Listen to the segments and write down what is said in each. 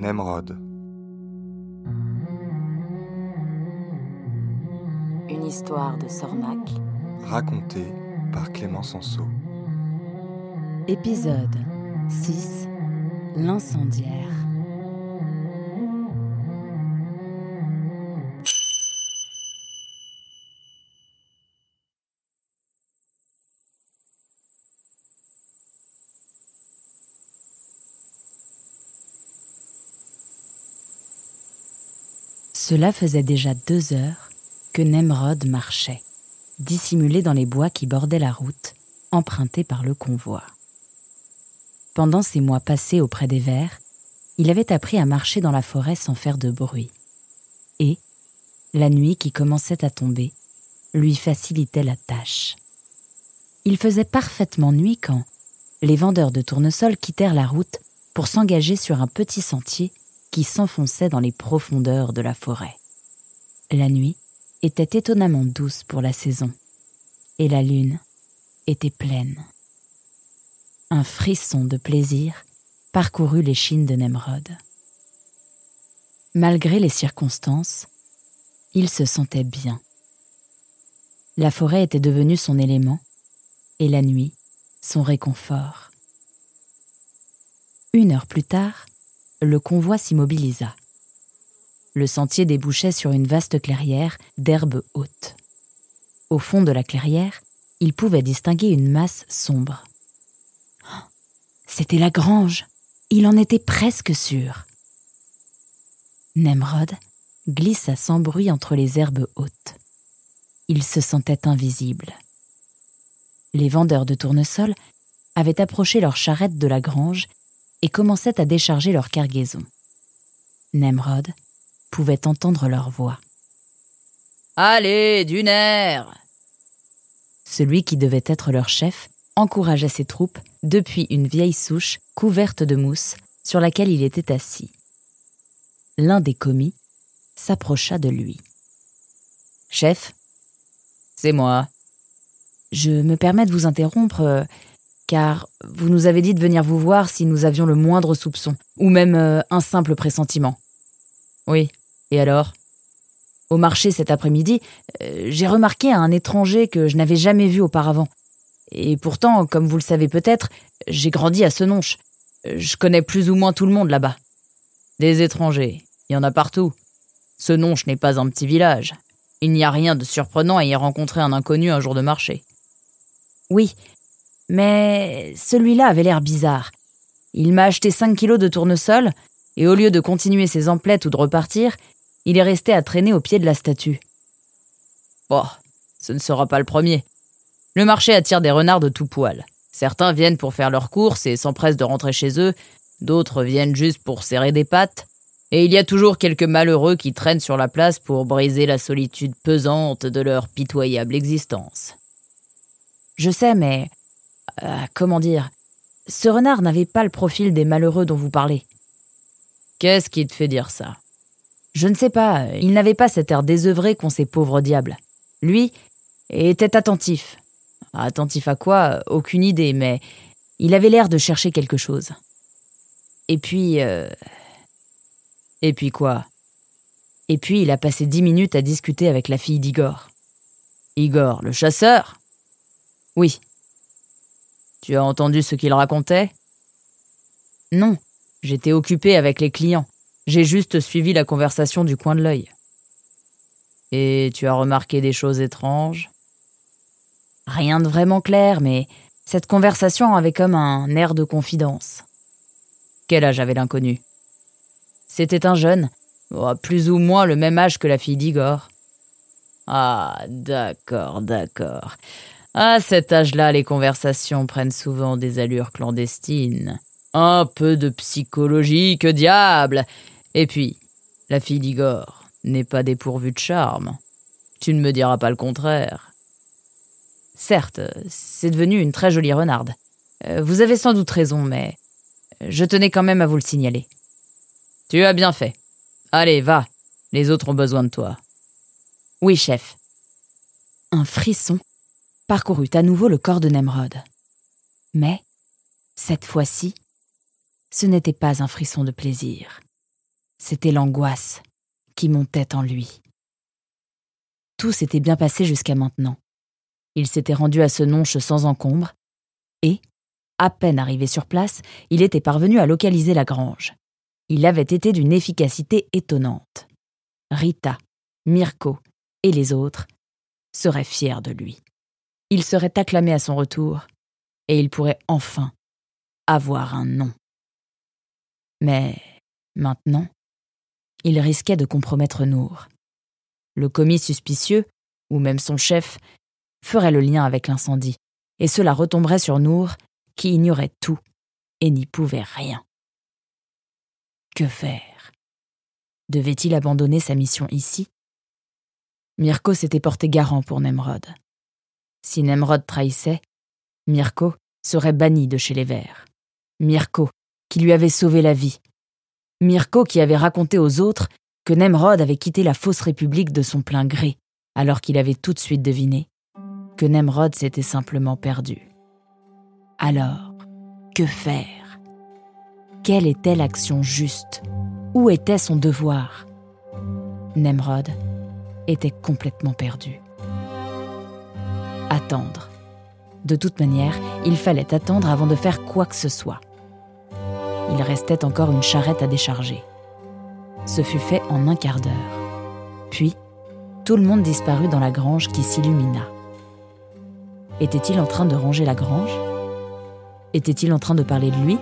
Nemrod. Une histoire de Sornac. Racontée par Clément Sanso. Épisode 6 L'incendiaire. Cela faisait déjà deux heures que Nemrod marchait, dissimulé dans les bois qui bordaient la route, empruntée par le convoi. Pendant ces mois passés auprès des vers, il avait appris à marcher dans la forêt sans faire de bruit. Et, la nuit qui commençait à tomber, lui facilitait la tâche. Il faisait parfaitement nuit quand les vendeurs de tournesol quittèrent la route pour s'engager sur un petit sentier qui s'enfonçait dans les profondeurs de la forêt. La nuit était étonnamment douce pour la saison, et la lune était pleine. Un frisson de plaisir parcourut l'échine de Nemrod. Malgré les circonstances, il se sentait bien. La forêt était devenue son élément, et la nuit son réconfort. Une heure plus tard, le convoi s'immobilisa. Le sentier débouchait sur une vaste clairière d'herbes hautes. Au fond de la clairière, il pouvait distinguer une masse sombre. C'était la grange. Il en était presque sûr. Nemrod glissa sans bruit entre les herbes hautes. Il se sentait invisible. Les vendeurs de tournesol avaient approché leur charrette de la grange et commençaient à décharger leur cargaison. Nemrod pouvait entendre leur voix. Allez, du nerf Celui qui devait être leur chef encourageait ses troupes depuis une vieille souche couverte de mousse sur laquelle il était assis. L'un des commis s'approcha de lui. Chef? C'est moi. Je me permets de vous interrompre, euh, car vous nous avez dit de venir vous voir si nous avions le moindre soupçon, ou même euh, un simple pressentiment. Oui, et alors? Au marché cet après-midi, euh, j'ai remarqué un étranger que je n'avais jamais vu auparavant. Et pourtant, comme vous le savez peut-être, j'ai grandi à Senonche. Je connais plus ou moins tout le monde là-bas. Des étrangers, il y en a partout. Senonche n'est pas un petit village. Il n'y a rien de surprenant à y rencontrer un inconnu un jour de marché. Oui, mais celui-là avait l'air bizarre. Il m'a acheté 5 kilos de tournesol, et au lieu de continuer ses emplettes ou de repartir, il est resté à traîner au pied de la statue. Bon, ce ne sera pas le premier. Le marché attire des renards de tout poil. Certains viennent pour faire leurs courses et s'empressent de rentrer chez eux, d'autres viennent juste pour serrer des pattes, et il y a toujours quelques malheureux qui traînent sur la place pour briser la solitude pesante de leur pitoyable existence. Je sais, mais euh, comment dire? Ce renard n'avait pas le profil des malheureux dont vous parlez. Qu'est-ce qui te fait dire ça? Je ne sais pas, il n'avait pas cet air désœuvré qu'ont ces pauvres diables. Lui était attentif. Attentif à quoi? Aucune idée, mais il avait l'air de chercher quelque chose. Et puis... Euh... Et puis quoi? Et puis il a passé dix minutes à discuter avec la fille d'Igor. Igor, le chasseur? Oui. Tu as entendu ce qu'il racontait? Non, j'étais occupé avec les clients. J'ai juste suivi la conversation du coin de l'œil. Et tu as remarqué des choses étranges? Rien de vraiment clair, mais cette conversation avait comme un air de confidence. Quel âge avait l'inconnu? C'était un jeune, oh, plus ou moins le même âge que la fille d'Igor. Ah, d'accord, d'accord. À cet âge-là, les conversations prennent souvent des allures clandestines. Un peu de psychologie, que diable Et puis, la fille d'Igor n'est pas dépourvue de charme. Tu ne me diras pas le contraire. Certes, c'est devenu une très jolie renarde. Euh, vous avez sans doute raison, mais je tenais quand même à vous le signaler. Tu as bien fait. Allez, va. Les autres ont besoin de toi. Oui, chef. Un frisson parcourut à nouveau le corps de Nemrod. Mais, cette fois-ci, ce n'était pas un frisson de plaisir. c'était l'angoisse qui montait en lui. Tout s'était bien passé jusqu'à maintenant. Il s'était rendu à ce nonche sans encombre, et, à peine arrivé sur place, il était parvenu à localiser la grange. Il avait été d'une efficacité étonnante. Rita, Mirko et les autres seraient fiers de lui. Il serait acclamé à son retour, et il pourrait enfin avoir un nom. Mais maintenant, il risquait de compromettre Nour. Le commis suspicieux, ou même son chef, ferait le lien avec l'incendie, et cela retomberait sur Nour, qui ignorait tout et n'y pouvait rien. Que faire? Devait-il abandonner sa mission ici? Mirko s'était porté garant pour Nemrod. Si Nemrod trahissait, Mirko serait banni de chez les Verts. Mirko, qui lui avait sauvé la vie. Mirko qui avait raconté aux autres que Nemrod avait quitté la fausse république de son plein gré, alors qu'il avait tout de suite deviné que Nemrod s'était simplement perdu. Alors, que faire? Quelle était l'action juste? Où était son devoir? Nemrod était complètement perdu. Attendre. De toute manière, il fallait attendre avant de faire quoi que ce soit. Il restait encore une charrette à décharger. Ce fut fait en un quart d'heure. Puis, tout le monde disparut dans la grange qui s'illumina. Était-il en train de ranger la grange? Était-il en train de parler de lui?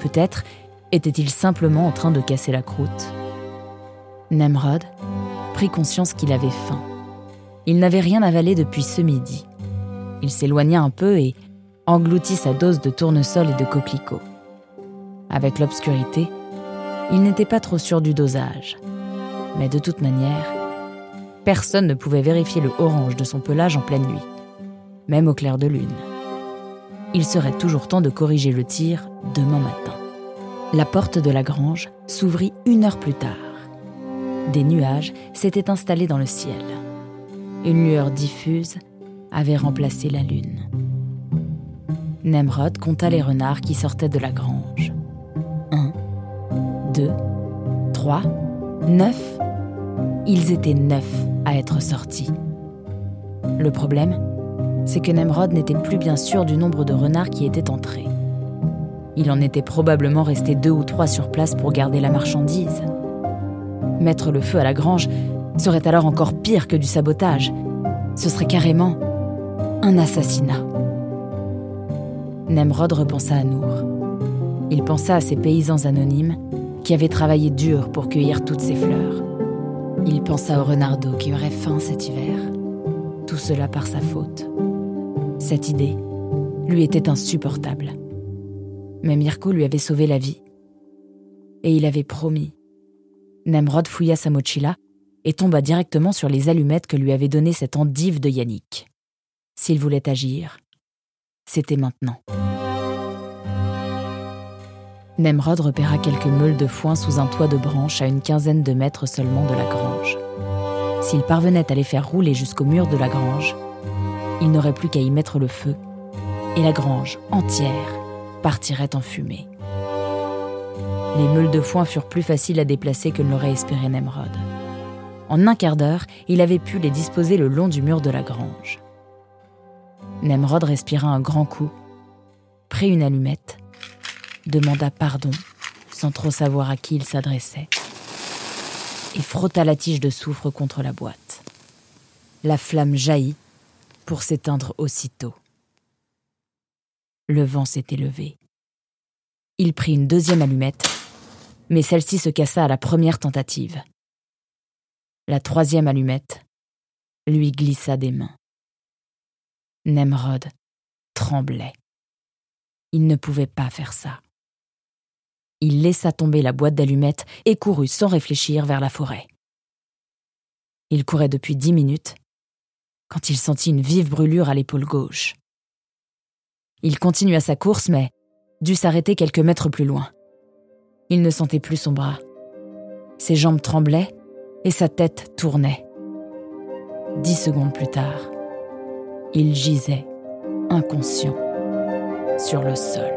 Peut-être était-il simplement en train de casser la croûte. Nemrod prit conscience qu'il avait faim. Il n'avait rien avalé depuis ce midi. Il s'éloigna un peu et engloutit sa dose de tournesol et de coquelicots. Avec l'obscurité, il n'était pas trop sûr du dosage. Mais de toute manière, personne ne pouvait vérifier le orange de son pelage en pleine nuit, même au clair de lune. Il serait toujours temps de corriger le tir demain matin. La porte de la grange s'ouvrit une heure plus tard. Des nuages s'étaient installés dans le ciel. Une lueur diffuse avait remplacé la lune. Nemrod compta les renards qui sortaient de la grange. 2, 3, 9. Ils étaient neuf à être sortis. Le problème, c'est que Nemrod n'était plus bien sûr du nombre de renards qui étaient entrés. Il en était probablement resté deux ou trois sur place pour garder la marchandise. Mettre le feu à la grange serait alors encore pire que du sabotage. Ce serait carrément un assassinat. Nemrod repensa à Nour. Il pensa à ces paysans anonymes qui avait travaillé dur pour cueillir toutes ces fleurs. Il pensa au renardeau qui aurait faim cet hiver. Tout cela par sa faute. Cette idée lui était insupportable. Mais Mirko lui avait sauvé la vie. Et il avait promis. Nemrod fouilla sa mochila et tomba directement sur les allumettes que lui avait données cette endive de Yannick. S'il voulait agir, c'était maintenant. Nemrod repéra quelques meules de foin sous un toit de branches à une quinzaine de mètres seulement de la grange. S'il parvenait à les faire rouler jusqu'au mur de la grange, il n'aurait plus qu'à y mettre le feu, et la grange entière partirait en fumée. Les meules de foin furent plus faciles à déplacer que l'aurait espéré Nemrod. En un quart d'heure, il avait pu les disposer le long du mur de la grange. Nemrod respira un grand coup, prit une allumette demanda pardon, sans trop savoir à qui il s'adressait, et frotta la tige de soufre contre la boîte. La flamme jaillit pour s'éteindre aussitôt. Le vent s'était levé. Il prit une deuxième allumette, mais celle-ci se cassa à la première tentative. La troisième allumette lui glissa des mains. Nemrod tremblait. Il ne pouvait pas faire ça. Il laissa tomber la boîte d'allumettes et courut sans réfléchir vers la forêt. Il courait depuis dix minutes quand il sentit une vive brûlure à l'épaule gauche. Il continua sa course, mais dut s'arrêter quelques mètres plus loin. Il ne sentait plus son bras. Ses jambes tremblaient et sa tête tournait. Dix secondes plus tard, il gisait, inconscient, sur le sol.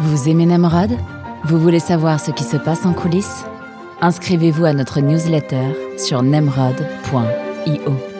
Vous aimez Nemrod? Vous voulez savoir ce qui se passe en coulisses? Inscrivez-vous à notre newsletter sur nemrod.com. 以欧。